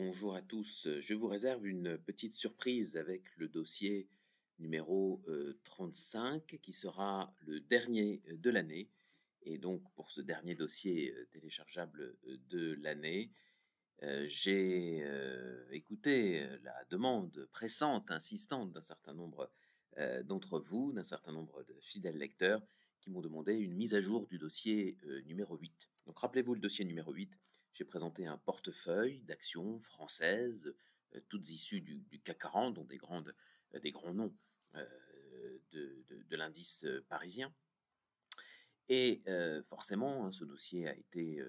bonjour à tous. Je vous réserve une petite surprise avec le dossier numéro 35 euh, qui sera le dernier de l'année. Et donc pour ce dernier dossier euh, téléchargeable euh, de l'année, j'ai écouté la demande pressante, insistante d'un certain nombre d'entre vous, d'un certain nombre de fidèles lecteurs qui m'ont demandé une mise à jour du dossier numéro 8. Donc rappelez-vous le dossier numéro 8 j'ai présenté un portefeuille d'actions françaises, euh, toutes issues du, CAC 40, dont euh, des grands noms euh, de, l'indice parisien. Et forcément, hein, ce dossier a été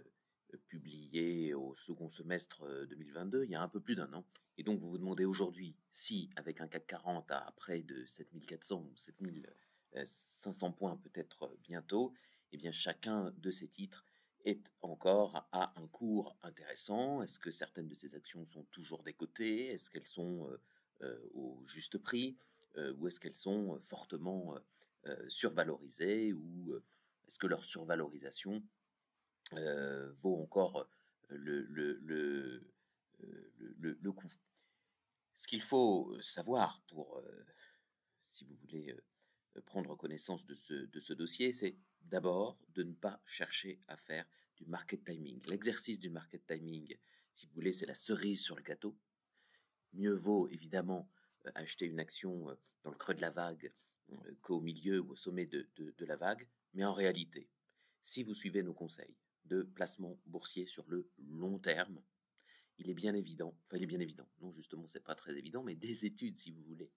publié au second semestre 2022, il y a un peu plus d'un an. Et donc, vous vous demandez aujourd'hui si, avec un CAC 40 à près de 7400 ou 7500 points peut-être bientôt, eh bien, chacun de ces titres encore à un cours intéressant? Est-ce que certaines de ces actions sont toujours décotées Est-ce qu'elles sont euh, euh, au juste prix? Euh, Ou est-ce qu'elles sont fortement survalorisées? Ou est-ce que leur survalorisation vaut encore le, le, le, le coup? Ce qu'il faut savoir pour, si vous voulez prendre connaissance de ce, de ce dossier, c'est d'abord de ne pas chercher à faire du market timing. L'exercice du market timing, si vous voulez, c'est la cerise sur le gâteau. Mieux vaut évidemment euh, acheter une action euh, dans le creux de la vague euh, qu'au milieu ou au sommet de, de, la vague. Mais en réalité, si vous suivez nos conseils de placement boursier sur le long terme, il est bien évident, enfin il est bien évident, non justement c'est pas très évident, mais des études si vous voulez,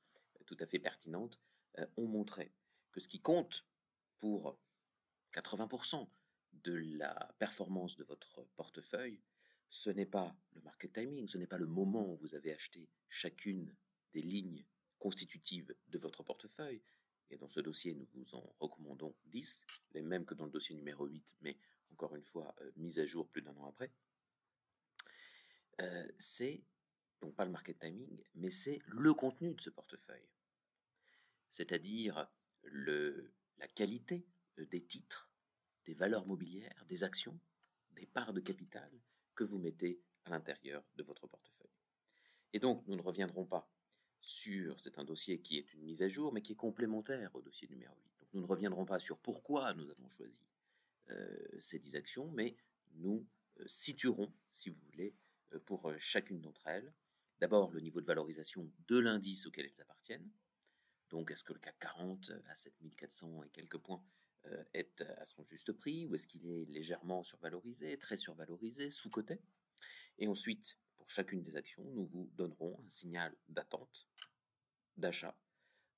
tout à fait pertinentes, ont montré que ce qui compte pour 80% de la performance de votre portefeuille, ce n'est pas le market timing, ce n'est pas le moment où vous avez acheté chacune des lignes constitutives de votre portefeuille. Et dans ce dossier, nous vous en recommandons 10, les mêmes que dans le dossier numéro 8, mais encore une fois, euh, mise à jour plus d'un an après. Euh, c'est, donc pas le market timing, mais c'est le contenu de ce portefeuille. C'est-à-dire la qualité des titres, des valeurs mobilières, des actions, des parts de capital que vous mettez à l'intérieur de votre portefeuille. Et donc, nous ne reviendrons pas sur, c'est un dossier qui est une mise à jour, mais qui est complémentaire au dossier numéro 8. Donc, nous ne reviendrons pas sur pourquoi nous avons choisi euh, ces 10 actions, mais nous euh, situerons, si vous voulez, euh, pour chacune d'entre elles, d'abord le niveau de valorisation de l'indice auquel elles appartiennent. Donc, est-ce que le CAC 40 à 7400 et quelques points euh, est à son juste prix ou est-ce qu'il est légèrement survalorisé, très survalorisé, sous-coté? Et ensuite, pour chacune des actions, nous vous donnerons un signal d'attente, d'achat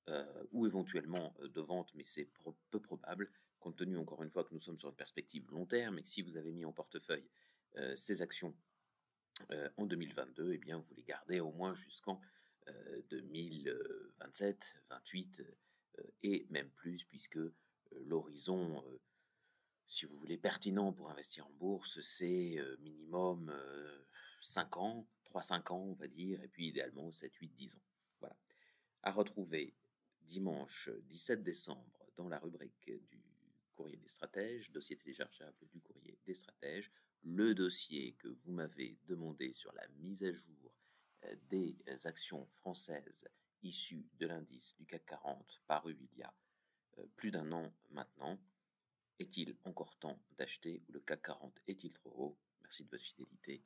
euh, ou éventuellement euh, de vente, mais c'est peu probable, compte tenu encore une fois que nous sommes sur une perspective long terme et que si vous avez mis en portefeuille ces actions en 2022, eh bien vous les gardez au moins jusqu'en 2027, 28 et même plus, puisque euh, l'horizon, euh, si vous voulez, pertinent pour investir en bourse, c'est euh, minimum 5 ans, 3-5 ans, on va dire, et puis idéalement 7, 8, 10 ans. Voilà. À retrouver dimanche 17 décembre dans la rubrique du courrier des stratèges, dossier téléchargeable du courrier des stratèges, le dossier que vous m'avez demandé sur la mise à jour des actions françaises issues de l'indice du CAC 40 paru il y a euh, plus d'un an maintenant. Est-il encore temps d'acheter ou le CAC 40 est-il trop haut? Merci de votre fidélité